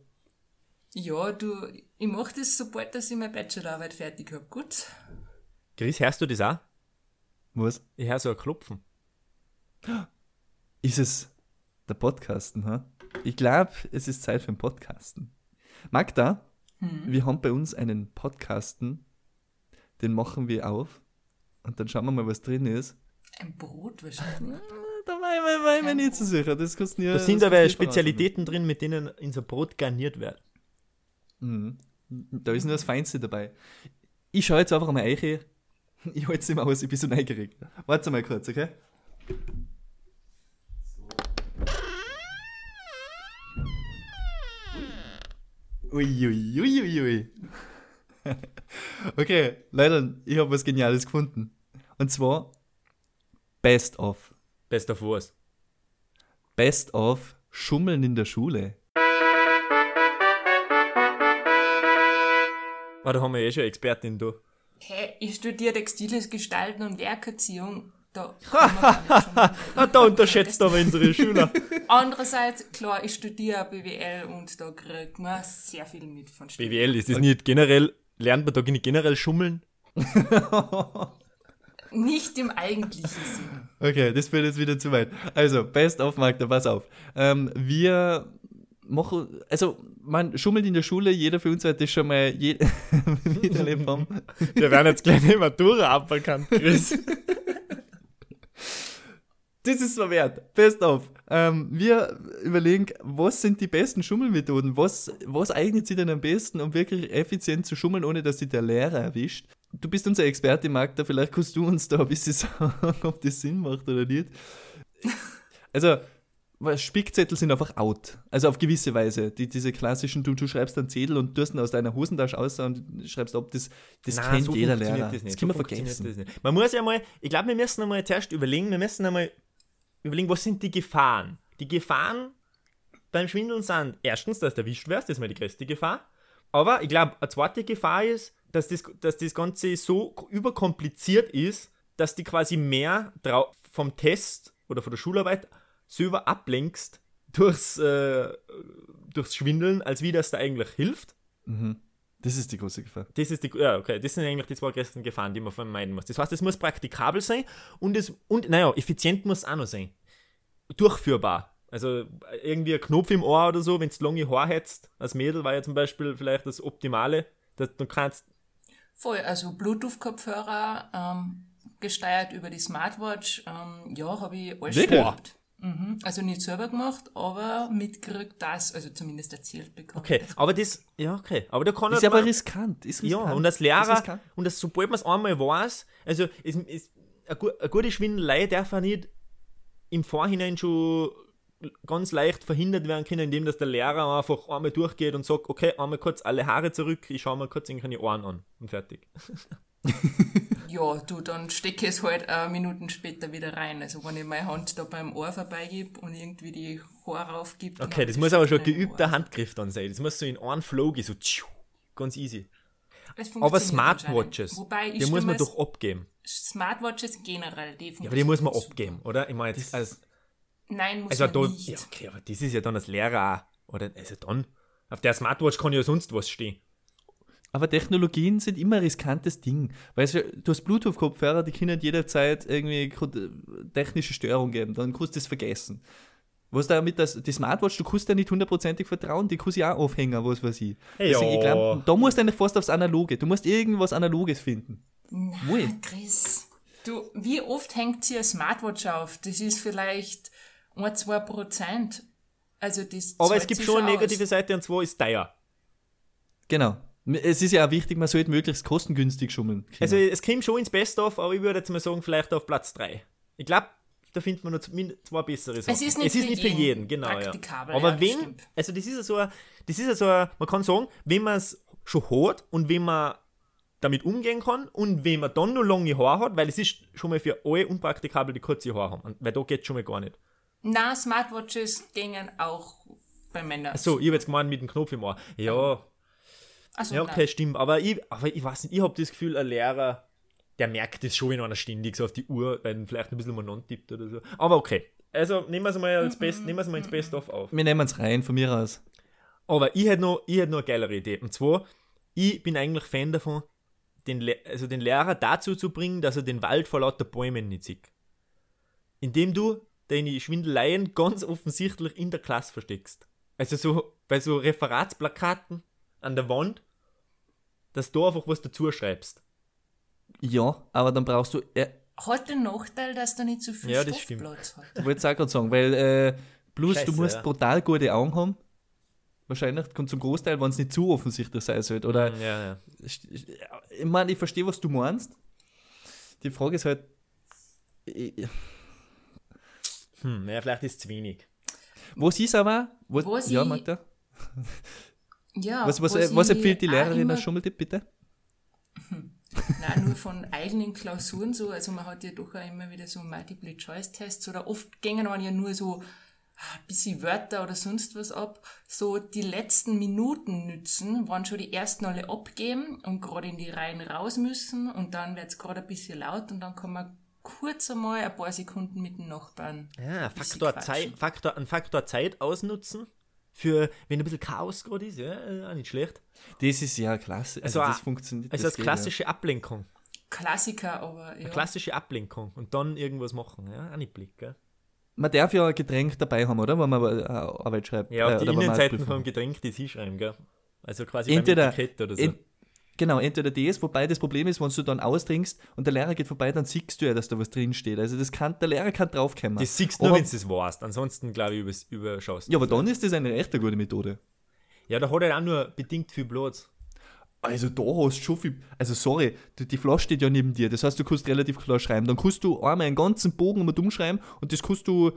Ja, du, ich mach das, sobald dass ich meine Bachelorarbeit fertig hab. Gut. Chris, hörst du das auch? Was? Ich höre so ein Klopfen. Ist es der Podcasten, ha? Ich glaube, es ist Zeit für ein Podcasten. Magda, wir haben bei uns einen Podcasten, den machen wir auf und dann schauen wir mal, was drin ist. Ein Brot wahrscheinlich. Da war ich, war, war ich mir nicht so sicher. Das kannst du nie, Da sind aber Spezialitäten drin, mit denen unser Brot garniert wird. Mhm. Da ist nur das Feinste dabei. Ich schaue jetzt einfach mal rein. Ich halte es immer aus, ich bin so neugierig. Warte mal kurz, okay? Uiuiuiui. Ui, ui, ui. okay, Leute, ich habe was Geniales gefunden. Und zwar Best of. Best of was? Best of Schummeln in der Schule. Ah, da haben wir eh schon eine Expertin da. Hey, ich studiere Textiles Gestalten und Werkerziehung. Da, Ah, da unterschätzt aber unsere Schüler. Andererseits, klar, ich studiere BWL und da kriegt man sehr viel mit von Studien. BWL, ist das nicht generell, lernt man da nicht generell schummeln? Nicht im eigentlichen Sinn. Okay, das führt jetzt wieder zu weit. Also, Best of Magda, pass auf. Ähm, wir machen, also, man schummelt in der Schule, jeder für uns hat das schon mal je miterlebt haben. Wir werden jetzt gleich eine Matura aberkannt, Chris. Das ist so wert. Best of. Ähm, wir überlegen, was sind die besten Schummelmethoden? Was, was eignet sich denn am besten, um wirklich effizient zu schummeln, ohne dass sich der Lehrer erwischt? Du bist unser Experte, Magda. Vielleicht kannst du uns da ein bisschen sagen, ob das Sinn macht oder nicht. Also, Spickzettel sind einfach out. Also auf gewisse Weise. Die, diese klassischen, du, du schreibst einen Zettel und tust ihn aus deiner Hosentasche aus und schreibst ab, das, das Nein, kennt so jeder Lehrer. Das, nicht. das kann man so funktioniert vergessen. Man muss ja mal, ich glaube, wir müssen einmal zuerst überlegen, wir müssen einmal überlegen, was sind die Gefahren? Die Gefahren beim Schwindeln sind erstens, dass du erwischt wirst, das ist mal die größte Gefahr. Aber ich glaube, eine zweite Gefahr ist, dass das, dass das Ganze so überkompliziert ist, dass du quasi mehr vom Test oder von der Schularbeit selber ablenkst durchs, äh, durchs Schwindeln, als wie das da eigentlich hilft. Das ist die große Gefahr. Das ist die, ja, okay, das sind eigentlich die zwei größten Gefahren, die man vermeiden muss. Das heißt, es muss praktikabel sein und es, und, naja, effizient muss es auch noch sein. Durchführbar. Also irgendwie ein Knopf im Ohr oder so, wenn du lange Haar hättest, als Mädel war ja zum Beispiel vielleicht das Optimale, dass du kannst, Voll, also Bluetooth-Kopfhörer, ähm, gesteuert über die Smartwatch, ähm, ja, habe ich alles Wirklich? gehabt. Mhm. Also nicht selber gemacht, aber mitgekriegt das, also zumindest erzählt bekommen. okay, aber das, ja, okay, aber da kann Ist halt aber man- riskant. Ist Ja, riskant. und als Lehrer, und das, sobald man es einmal weiß, also ist, ist, eine, eine gute Schwindelei darf auch nicht im Vorhinein schon ganz leicht verhindert werden können, indem dass der Lehrer einfach einmal durchgeht und sagt, okay, einmal kurz alle Haare zurück, ich schaue mal kurz in die Ohren an und fertig. Ja, du, dann stecke ich es halt äh, Minuten später wieder rein. Also wenn ich meine Hand da beim Ohr vorbeigib und irgendwie die Haare raufgibt. Okay, das muss aber schon geübter Ohr. Handgriff dann sein. Das muss so in einen Flow gehen, so tschiu, ganz easy. Aber Smartwatches. Wobei ich die muss man doch abgeben. Smartwatches generell, die Ja, aber die muss man abgeben, oder? Ich meine, jetzt als. Nein, muss Also man da, nicht. ja, okay, aber das ist ja dann als Lehrer auch. Oder, also dann, auf der Smartwatch kann ja sonst was stehen. Aber Technologien sind immer ein riskantes Ding. Weil du du hast Bluetooth-Kopfhörer, die können jederzeit irgendwie ko- technische Störung geben. Dann kannst du das vergessen. Was da mit das, die Smartwatch, du kannst ja nicht hundertprozentig vertrauen, die kannst du ja auch aufhängen, was weiß ich. Hey, Deswegen, ich ja. glaub, da musst du eigentlich fast aufs Analoge. Du musst irgendwas Analoges finden. Wohl. Chris, du, wie oft hängt sie eine Smartwatch auf? Das ist vielleicht ein, zwei Prozent. Also das Aber es gibt schon eine aus. negative Seite und zwar ist teuer. Genau. Es ist ja auch wichtig, man sollte möglichst kostengünstig schummeln. können. Also es kommt schon ins Best-of, aber ich würde jetzt mal sagen, vielleicht auf Platz 3. Ich glaube, da findet man noch zwei bessere Sachen. ist nicht für für jeden jeden, genau. Ja. Aber ja, das wenn, stimmt. also das ist ja so, ein- das ist ja so, ein- man kann sagen, wenn man es schon hat und wenn man damit umgehen kann und wenn man dann noch lange Haare hat, weil es ist schon mal für alle unpraktikabel, die kurze Haare haben, weil da geht schon mal gar nicht. Na, Smartwatches gingen auch bei Männern. So, ich habe jetzt gemeint mit dem Knopf im Ohr. Ja, also, ja, nein. okay, stimmt. Aber ich, aber ich weiß nicht, ich habe das Gefühl, ein Lehrer, der merkt das schon, wenn einer ständig so auf die Uhr, weil er vielleicht ein bisschen mal tippt oder so. Aber okay. Also nehmen wir es mal als Best, nehmen wir es mal ins Best-of auf. Wir nehmen es rein, von mir aus. Aber ich hätte noch, ich hätte noch eine geilere Idee. Und zwar, ich bin eigentlich Fan davon, den, Le also den Lehrer dazu zu bringen, dass er den Wald vor lauter Bäumen nicht sieht. Indem du deine Schwindeleien ganz offensichtlich in der Klasse versteckst. Also so bei so Referatsplakaten an der Wand, dass du einfach was dazu schreibst. Ja, aber dann brauchst du, äh, Hat den Nachteil, dass da nicht so viel Ja, das stimmt. Stoffplatz hat. ich wollte es auch gerade sagen, weil äh, plus Scheiße, du musst ja. brutal gute Augen haben. Wahrscheinlich und zum Großteil, wenn es nicht zu offensichtlich sein sollte. Oder Ja, ja. ich meine, ich verstehe, was du meinst. Die Frage ist halt, ich- Hm, ja, vielleicht ist es zu wenig. was ist aber, was, Was ja, ich- Magda, Ja, was, was, was was empfiehlt die Lehrerin als Schummeltipp, bitte? Nein, nur von eigenen Klausuren so. Also man hat ja doch auch immer wieder so Multiple-Choice-Tests oder oft gängen man ja nur so ein bisschen Wörter oder sonst was ab. So die letzten Minuten nützen, wann schon die ersten alle abgeben und gerade in die Reihen raus müssen und dann wird's gerade ein bisschen laut und dann kann man kurz einmal ein paar Sekunden mit dem Nachbarn. Ja, ein Faktor. Zeit, Faktor, einen Faktor Zeit ausnutzen. Für, wenn ein bisschen Chaos gerade ist, ja, äh, auch nicht schlecht. Das ist ja klasse. Also, Also, das funktioniert. Also das als geht, klassische Ablenkung. Klassiker, aber ja. Klassische Ablenkung. Und dann irgendwas machen. Ja, auch nicht blick, gell? Ja. Man darf ja ein Getränk dabei haben, oder? Wenn man äh, Arbeit schreibt. Ja, auf Äh, die Innenseiten Prüfung vom. Getränk das hinschreiben, gell? Also quasi Entweder, beim Etikett oder so. en, genau, entweder das, wobei das Problem ist, wenn du dann austrinkst und der Lehrer geht vorbei, dann siehst du ja, dass da was drin steht. Also das kann, der Lehrer kann draufkommen. das siehst du nur, wenn du es weißt. Ansonsten, glaube ich, übers, überschaust. Ja, aber dann ist das eine recht gute Methode. Ja, da hat er auch nur bedingt viel Platz. Also da hast du schon viel. Also sorry, die, die Flasche steht ja neben dir. Das heißt, du kannst relativ klar schreiben. Dann kannst du einmal einen ganzen Bogen um umschreiben und das kannst du,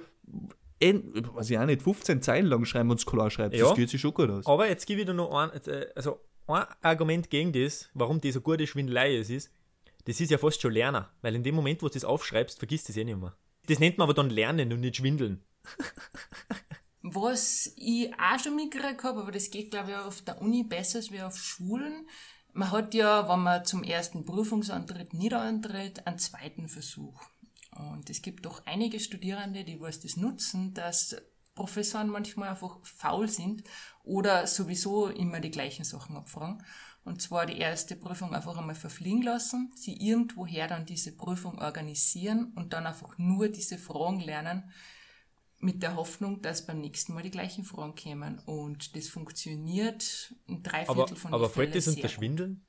en, weiß ich auch nicht, 15 Zeilen lang schreiben, wenn du es klar schreibst. Ja. Das geht sich schon gut aus. Aber jetzt gebe ich dir noch ein, äh, also ein Argument gegen das, warum das so gute Schwindelei ist, ist, das ist ja fast schon Lernen. Weil in dem Moment, wo du das aufschreibst, vergisst du es eh nicht mehr. Das nennt man aber dann Lernen und nicht Schwindeln. Was ich auch schon mitgekriegt habe, aber das geht, glaube ich, auf der Uni besser als wie auf Schulen. Man hat ja, wenn man zum ersten Prüfungsantritt nicht antritt, einen zweiten Versuch. Und es gibt doch einige Studierende, die was das nutzen, dass Professoren manchmal einfach faul sind oder sowieso immer die gleichen Sachen abfragen. Und zwar die erste Prüfung einfach einmal verfliegen lassen, sie irgendwoher dann diese Prüfung organisieren und dann einfach nur diese Fragen lernen, mit der Hoffnung, dass beim nächsten Mal die gleichen Fragen kämen. Und das funktioniert ein Dreiviertel Aber, von aber fällt das unter. Schwindeln?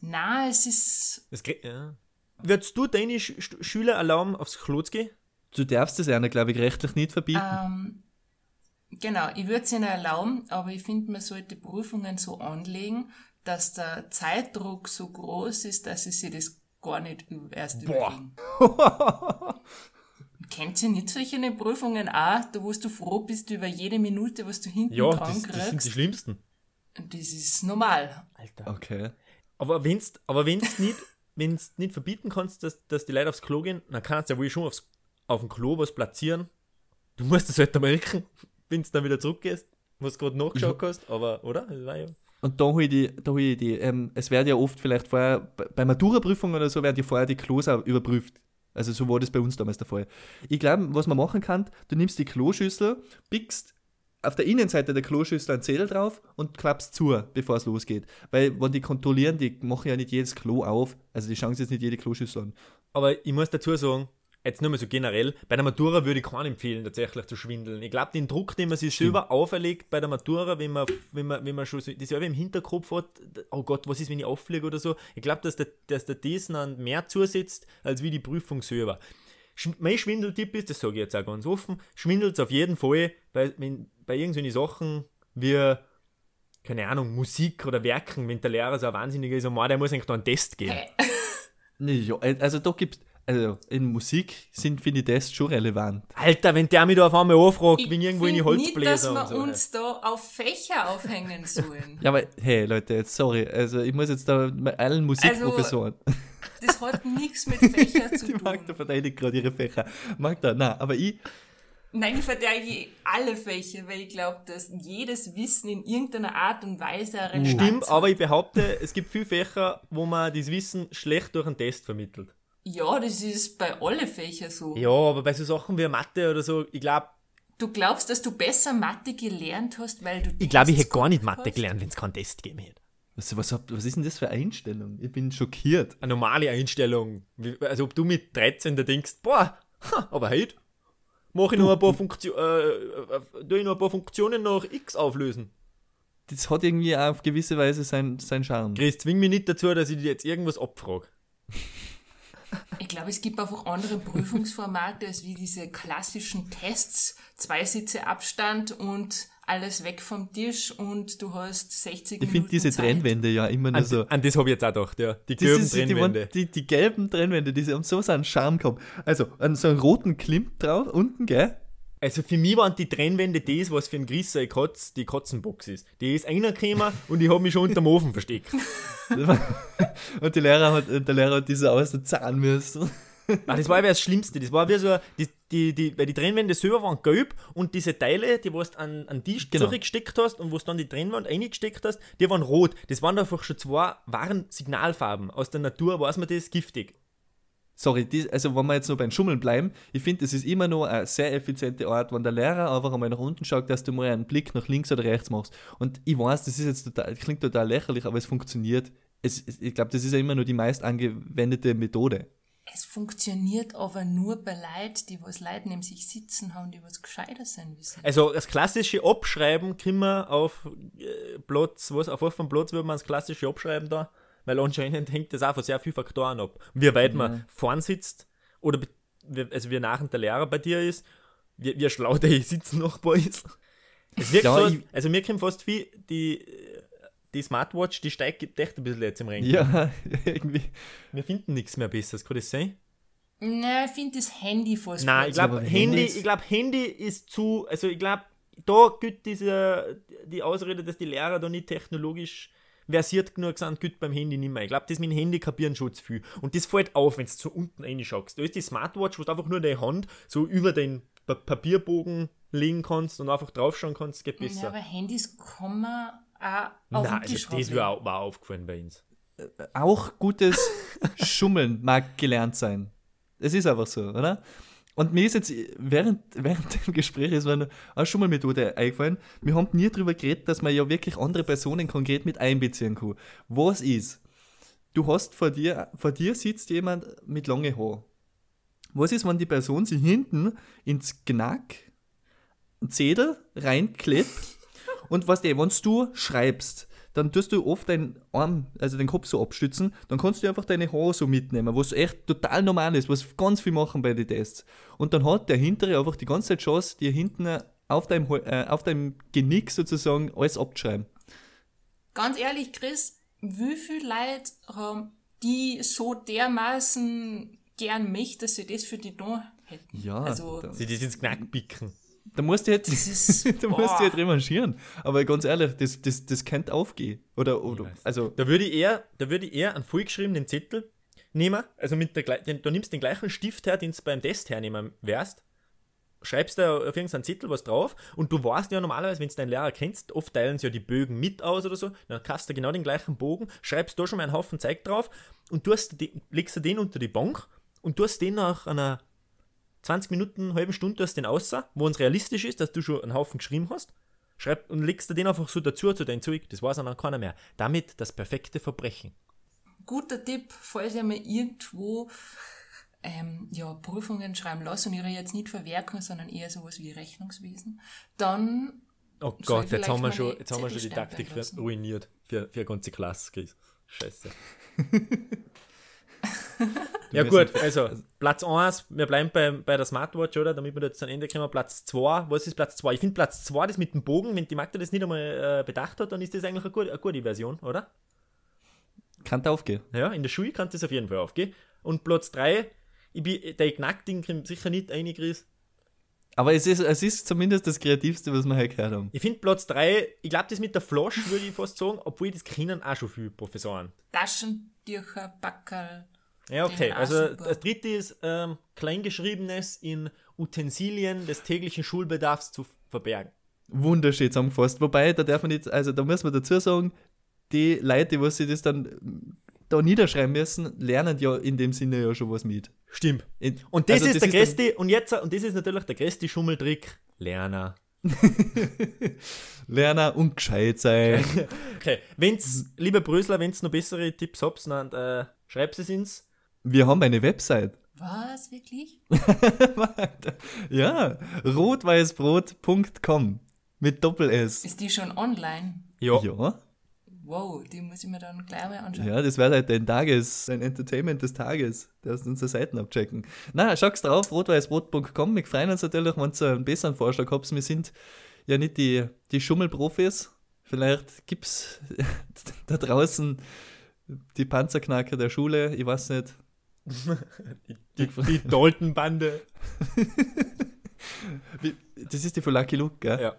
Na, es ist, Das, krieg- ja. Würdest du deine Sch- Schüler erlauben, aufs Klo zu gehen? Du darfst das einer, glaube ich, rechtlich nicht verbieten. ähm, genau, ich würde es ihnen erlauben, aber ich finde, man sollte Prüfungen so anlegen, dass der Zeitdruck so groß ist, dass sie sich das gar nicht erst überlegen. Kennt ihr nicht solche Prüfungen auch, da wo du froh bist über jede Minute, was du hinten Ja, dran das, das sind die kriegst? schlimmsten. Das ist normal. Alter. Okay. Aber wenn's, aber wenn's nicht, wenn's nicht verbieten kannst, dass, dass die Leute aufs Klo gehen, dann kannst du ja wohl schon aufs, auf dem Klo was platzieren. Du musst das halt merken, wenn du dann wieder zurückgehst, was du gerade nachgeschaut hast, aber, oder? Ja. Und da hole ich die, da hol ich die ähm, es werden ja oft vielleicht vorher, bei Matura-Prüfungen oder so, werden ja vorher die Klos auch überprüft. Also so war das bei uns damals der Fall. Ich glaube, was man machen kann, du nimmst die Kloschüssel, pickst auf der Innenseite der Kloschüssel einen Zettel drauf und klappst zu, bevor es losgeht. Weil, wenn die kontrollieren, die machen ja nicht jedes Klo auf, also die schauen sich jetzt nicht jede Kloschüssel an. Aber ich muss dazu sagen, jetzt nur mal so generell, bei der Matura würde ich keinen empfehlen, tatsächlich zu schwindeln. Ich glaube, den Druck, den man sich selber auferlegt bei der Matura, wenn man, wenn man, wenn man schon so, das selber im Hinterkopf hat, oh Gott, was ist, wenn ich auffliege oder so, ich glaube, dass der, dass der dann mehr zusetzt, als wie die Prüfung selber. Sch mein Schwindeltipp ist, das sage ich jetzt auch ganz offen, schwindelt auf jeden Fall bei, wenn, bei irgendwelchen Sachen wie, keine Ahnung, Musik oder Werken, wenn der Lehrer so ein Wahnsinniger ist, und meint, der muss eigentlich da einen Test geben. Nee, ja, also da gibt's, also in Musik sind, finde ich, das schon relevant. Alter, wenn der mich da auf einmal anfragt, Ich wenn irgendwo in die find nicht, dass Holzbläser wir und so. uns da auf Fächer aufhängen sollen. Ja, aber hey Leute, jetzt sorry, also ich muss jetzt da bei allen Musikprofessoren. Das hat nichts mit Fächern zu die Magda tun. verteidigt gerade ihre Fächer. Magda, na, aber ich, Nein, ich verteidige alle Fächer, weil ich glaube, dass jedes Wissen in irgendeiner Art und Weise eine Relevanz Stimmt, hat. aber ich behaupte, es gibt viele Fächer, wo man das Wissen schlecht durch einen Test vermittelt. Ja, das ist bei alle Fächern so. Ja, aber bei so Sachen wie Mathe oder so, ich glaube, Du glaubst, dass du besser Mathe gelernt hast, weil du ich glaube, ich hätte gar nicht Mathe hast? gelernt, wenn es keinen Test gegeben hätte. was, was, was ist denn das für eine Einstellung? Ich bin schockiert. Eine normale Einstellung. Also ob du mit 13 da denkst, boah, aber heute mache ich noch ein paar Funktionen, äh, äh, ich noch ein paar Funktionen nach X auflösen. Das hat irgendwie auch auf gewisse Weise sein, sein Charme. Chris, zwing mich nicht dazu, dass ich dir jetzt irgendwas abfrage. Ich glaube, es gibt einfach andere Prüfungsformate als wie diese klassischen Tests, zwei Sitze Abstand und alles weg vom Tisch und du hast 60 Ich Minuten finde diese Zeit. Trennwände ja immer nur An, so. an das habe ich jetzt auch gedacht, ja. Die gelben ist, Trennwände. die, die gelben Trennwände, die haben so seinen Charme gehabt. Also, an so einen roten Klimt drauf, unten, gell? Also für mich waren die Trennwände das, was für ein Grisser Kotz, die Kotzenbox ist. Die ist reingekommen und ich habe mich schon unter dem Ofen versteckt. Und die Lehrer hat, der Lehrer hat diese aus der Zahn müssen. Ah, das war ja das Schlimmste. Das war wie so, die, die, die, weil die Trennwände selber waren gelb und diese Teile, die du an, an Tisch Genau. zurückgesteckt hast und wo du dann die Trennwand reingesteckt hast, die waren rot. Das waren einfach schon zwei wahren Signalfarben. Aus der Natur weiß man das giftig. Sorry, also wenn wir jetzt noch beim Schummeln bleiben, ich finde, das ist immer noch eine sehr effiziente Art, wenn der Lehrer einfach einmal nach unten schaut, dass du mal einen Blick nach links oder rechts machst. Und ich weiß, das ist jetzt total, klingt total lächerlich, aber es funktioniert. Es, es, ich glaube, das ist ja immer nur die meist angewendete Methode. Es funktioniert aber nur bei Leuten, die was Leute neben sich sitzen haben, die was gescheiter sein wissen. Also das klassische Abschreiben können wir auf äh, Platz, was, auf welchem Platz würde man das klassische abschreiben da? Weil anscheinend hängt das auch von sehr vielen Faktoren ab. Wie weit man vorn sitzt oder also wie nach der Lehrer bei dir ist, wie, wie schlau der Sitznachbar ist. Es wirkt Ja, so, also mir kommt fast wie die, die Smartwatch, die steigt echt ein bisschen jetzt im Rennen. Ja, irgendwie. Wir finden nichts mehr Besseres, kann das sein? Nein, ich finde das Handy fast Nein, ich glaube, Handy, ich glaub, Handy ist zu, also ich glaube, da gilt diese, die Ausrede, dass die Lehrer da nicht technologisch versiert genug sind, gilt beim Handy nicht mehr. Ich glaube, das mit dem Handy kapieren schon zu viel. Und das fällt auf, wenn du so unten reinschaust. Da ist die Smartwatch, wo du einfach nur deine Hand so über den Pa- Papierbogen legen kannst und einfach draufschauen kannst, geht Ja, besser. aber Handys man auch auf Nein, den Tisch also das rauflegen. war, war aufgefallen bei uns. Auch gutes Schummeln mag gelernt sein. Es ist einfach so, oder? Und mir ist jetzt während, während dem Gespräch ist mir eine eine Schummelmethode eingefallen. Wir haben nie darüber geredet, dass man ja wirklich andere Personen konkret mit einbeziehen kann. Was ist? Du hast vor dir, vor dir sitzt jemand mit langen Haaren. Was ist, wenn die Person sich hinten ins Knack, Zedel reinklebt und was der, wenn du schreibst, dann tust du oft deinen Arm, also den Kopf so abstützen, dann kannst du einfach deine Haare so mitnehmen, was echt total normal ist, was ganz viel machen bei den Tests. Und dann hat der hintere einfach die ganze Zeit Chance, dir hinten auf deinem, äh, auf deinem Genick sozusagen alles abzuschreiben. Ganz ehrlich, Chris, wie viele Leute haben die so dermaßen gern mich, dass sie das für die da hätten? Ja, Also, Sie das ins Knack picken. Da musst du jetzt, ist, da musst du jetzt revanchieren. Aber ganz ehrlich, das, das, das könnte aufgehen. Oder, oder also, Da würde ich eher, da würde ich eher einen vollgeschriebenen Zettel nehmen, also mit der, den, du nimmst den gleichen Stift her, den du beim Test hernehmen wärst, schreibst da auf irgendeinen Zettel was drauf. Und du weißt ja normalerweise, wenn du deinen Lehrer kennst, oft teilen sie ja die Bögen mit aus oder so, dann hast du genau den gleichen Bogen, schreibst da schon mal einen Haufen Zeug drauf. Und tust, den- legst du den unter die Bank und tust den nach einer 20 Minuten, halben Stunde tust den außer, wo es realistisch ist, dass du schon einen Haufen geschrieben hast, schreib und legst du den einfach so dazu zu deinem Zeug, das weiß dann keiner mehr. Damit das perfekte Verbrechen. guter Tipp, falls ihr mal irgendwo ähm, ja, Prüfungen schreiben lasst und ihr jetzt nicht verwerken, sondern eher sowas wie Rechnungswesen, dann Oh Gott, jetzt haben wir schon, jetzt haben wir schon die Taktik für, ruiniert für, für eine ganze Klasse. Chris. Scheiße. ja Wir gut, sind- also Platz 1, wir bleiben bei, bei der Smartwatch, oder? Damit wir da jetzt am Ende kommen. Platz 2, was ist Platz 2? Ich finde Platz 2, das mit dem Bogen, wenn die Magda das nicht einmal äh, bedacht hat, dann ist das eigentlich eine gute, eine gute Version, oder? kann da aufgehen. Ja, in der Schule kann das auf jeden Fall aufgehen. Und Platz 3, ich bin, der Knackding kommt sicher nicht Chris. Aber es ist, es ist zumindest das Kreativste, was wir heute gehört haben. Ich finde Platz 3, ich glaube, das mit der Flasch würde ich fast sagen, obwohl das kennen auch schon viele Professoren. Taschentücher, Backerl. Ja, okay. Also super. das dritte ist ähm, Kleingeschriebenes in Utensilien des täglichen Schulbedarfs zu verbergen. Wunderschön zusammengefasst. Wobei, da darf man nicht, also da muss man dazu sagen, die Leute, die sich das dann mm, da niederschreiben müssen, lernen ja in dem Sinne ja schon was mit. Stimmt. Und das also ist der dann- größte, und jetzt, und das ist natürlich der größte Schummeltrick. Lerner. Lerner und gescheit sein. Okay, wenn's, liebe Brösler, wenn's noch bessere Tipps habt, dann äh, schreibt es ins. Wir haben eine Website. Was, wirklich? Ja, rotweißbrot.com mit Doppel-S. Ist die schon online? Ja. Ja, Wow, die muss ich mir dann gleich mal anschauen. ja, das wäre halt dein Tages, dein Entertainment des Tages. Du hast unsere Seiten abchecken. Na, schau's drauf, rotweißbrot.com. Wir freuen uns natürlich, wenn ihr einen besseren Vorschlag habt. Wir sind ja nicht die, die Schummelprofis. Vielleicht gibt es da draußen die Panzerknacker der Schule, ich weiß nicht. Die, die Dalton-Bande. Das ist die von Lucky Luke, gell? Ja.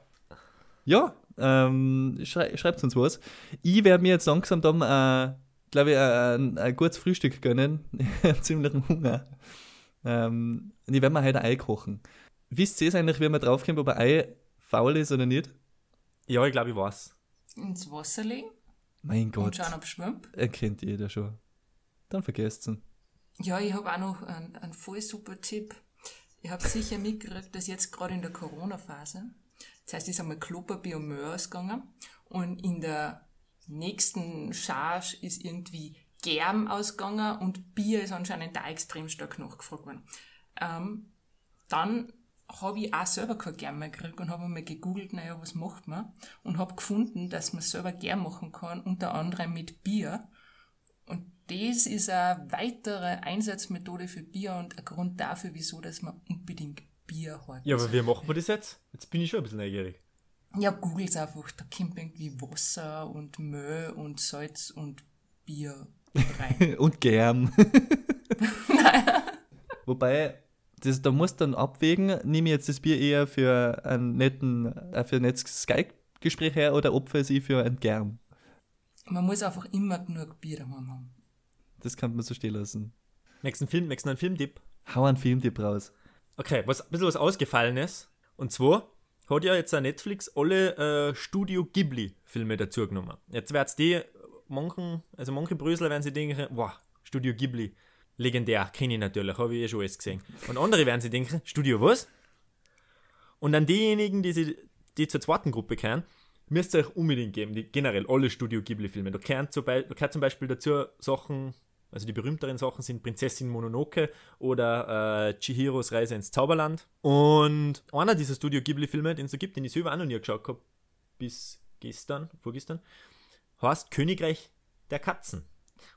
Ja, ähm, schrei schreibt uns was. Ich werde mir jetzt langsam dann, äh, glaube ich, äh, ein, ein gutes Frühstück gönnen. Ich habe ziemlichen Hunger. Ähm, und ich werde mir heute ein Ei kochen. Wisst ihr eigentlich, wie man draufkommt, ob ein Ei faul ist oder nicht? Ja, ich glaube, ich weiß. Ins Wasser legen Mein und Gott, schauen, ob es schwimmt. erkennt jeder schon. Dann vergesst ihn. Ja, ich habe auch noch einen, einen voll super Tipp. Ich habe sicher mitgekriegt, dass jetzt gerade in der Corona-Phase, das heißt, ist einmal Klopapier und Müll ausgegangen und in der nächsten Charge ist irgendwie Germ ausgegangen und Bier ist anscheinend da extrem stark nachgefragt worden. Ähm, dann habe ich auch selber kein Germ mehr gekriegt und habe mal gegoogelt, naja, was macht man? Und habe gefunden, dass man selber Germ machen kann, unter anderem mit Bier. Und das ist eine weitere Einsatzmethode für Bier und ein Grund dafür, wieso, dass man unbedingt Bier hat. Ja, aber wie machen wir das jetzt? Jetzt bin ich schon ein bisschen neugierig. Ja, googles einfach, da kommt irgendwie Wasser und Müll und Salz und Bier rein. Und Germ. Wobei, das, da musst du dann abwägen, nehme ich jetzt das Bier eher für einen netten, äh, für ein nettes Skype-Gespräch her oder opfere ich für ein Germ? man muss einfach immer genug Bier daheim haben. Das kann man so stehen lassen. Nächsten Film, nächsten einen Filmtipp. Hau einen Filmtipp raus. Okay, was ein bisschen was ausgefallen ist. Und zwar hat ja jetzt Netflix alle äh, Studio Ghibli-Filme dazu genommen. Jetzt wird's die, manchen, also manche Brösler werden sie denken, wow, Studio Ghibli, legendär, kenne ich natürlich, habe ich eh schon alles gesehen. Und andere werden sie denken, Studio was? Und dann diejenigen, die, sie, die zur zweiten Gruppe kehren, müsst ihr euch unbedingt geben, die generell alle Studio Ghibli-Filme. Da gehören zum, Be da gehört zum Beispiel dazu Sachen, also die berühmteren Sachen sind Prinzessin Mononoke oder äh, Chihiros Reise ins Zauberland. Und einer dieser Studio Ghibli-Filme, den es so gibt, den ich selber auch noch nie geschaut habe, bis gestern, vorgestern, heißt Königreich der Katzen.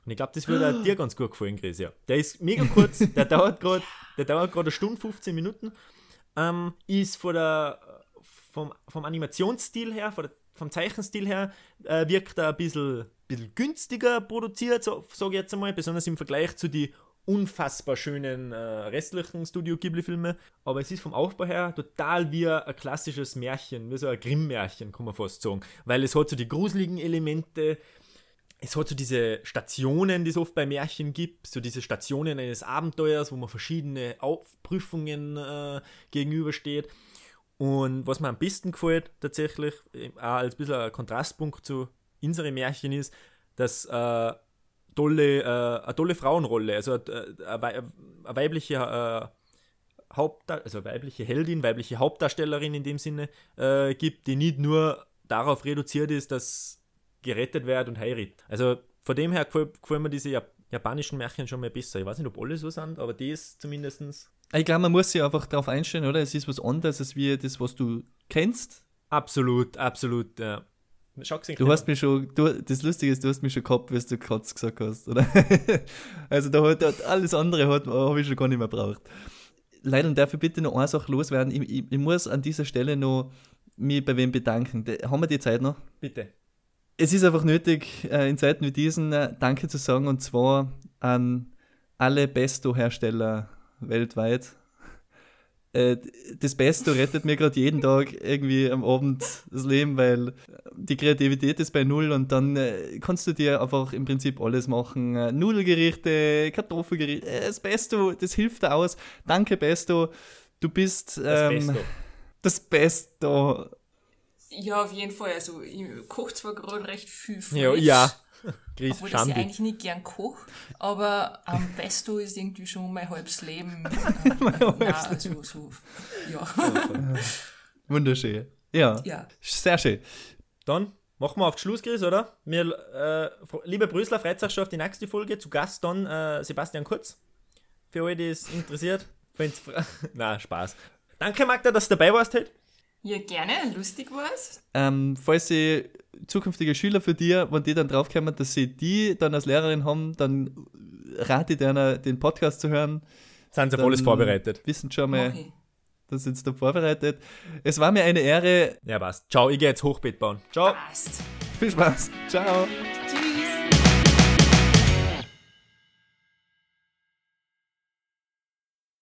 Und ich glaube, das würde dir ganz gut gefallen, Chris, ja. Der ist mega kurz, der dauert gerade, der dauert gerade eine Stunde, 15 Minuten. Ähm, ist von der, vom, vom Animationsstil her, von der, vom Zeichenstil her, äh, wirkt er ein bisschen, bisschen günstiger produziert, so, sage ich jetzt einmal, besonders im Vergleich zu den unfassbar schönen äh, restlichen Studio Ghibli-Filme. Aber es ist vom Aufbau her total wie ein klassisches Märchen, wie so ein Grimm-Märchen, kann man fast sagen. Weil es hat so die gruseligen Elemente, es hat so diese Stationen, die es oft bei Märchen gibt, so diese Stationen eines Abenteuers, wo man verschiedene Aufprüfungen äh, gegenübersteht. Und was mir am besten gefällt, tatsächlich, äh, auch als bisschen ein Kontrastpunkt zu unseren Märchen ist, dass äh, tolle, äh, eine tolle Frauenrolle, also äh, eine, wei- eine weibliche äh, Haupt also weibliche Heldin, weibliche Hauptdarstellerin in dem Sinne äh, gibt, die nicht nur darauf reduziert ist, dass gerettet wird und heiratet. Also von dem her gefallen mir diese Jap japanischen Märchen schon mal besser. Ich weiß nicht, ob alle so sind, aber die ist zumindest Ich glaube, man muss sich einfach darauf einstellen, oder? Es ist was anderes als wie das, was du kennst. absolut, absolut. Ja. Du hast mich schon, du, das Lustige ist, du hast mich schon gehabt, wie du Katz gesagt hast, oder? also da hat, hat alles andere habe ich schon gar nicht mehr braucht. Leider darf ich bitte noch eine Sache loswerden. Ich, ich, ich muss an dieser Stelle noch mich bei wem bedanken. Da- Haben wir die Zeit noch? bitte. Es ist einfach nötig, äh, in Zeiten wie diesen äh, Danke zu sagen und zwar an alle Besto-Hersteller weltweit. Äh, das Besto rettet mir gerade jeden Tag irgendwie am Abend das Leben, weil die Kreativität ist bei Null und dann äh, kannst du dir einfach im Prinzip alles machen. Äh, Nudelgerichte, Kartoffelgerichte, äh, das Besto, das hilft dir aus. Danke Besto, du bist Das ähm, Beste. das Besto. Ja, auf jeden Fall. Also, ich koche zwar gerade recht viel frisch, Ja, ja. Chris, obwohl scham ich eigentlich nicht gern koche, aber am Pesto ist irgendwie schon mein halbes Leben. Äh, nein, also so, ja. Wunderschön. Ja, ja. sehr schön. Dann machen wir auf den Schluss, Chris, oder? Wir, äh, liebe Brüsseler, freut euch schon auf die nächste Folge. Zu Gast dann äh, Sebastian Kurz. Für alle, die es interessiert. Wenn's Na, Spaß. Danke, Magda, dass du dabei warst heute. ja, gerne. Lustig war's. Ähm, falls sie zukünftige Schüler für dir, wenn die dann draufkommen, dass sie die dann als Lehrerin haben, dann rate ich denen, den Podcast zu hören. Sind sie auf alles vorbereitet. Wissen schon mal, ich. das jetzt da vorbereitet. Es war mir eine Ehre. Ja, passt. Ciao, ich gehe jetzt Hochbett bauen. Ciao. Passt. Viel Spaß. Ciao. Tschüss.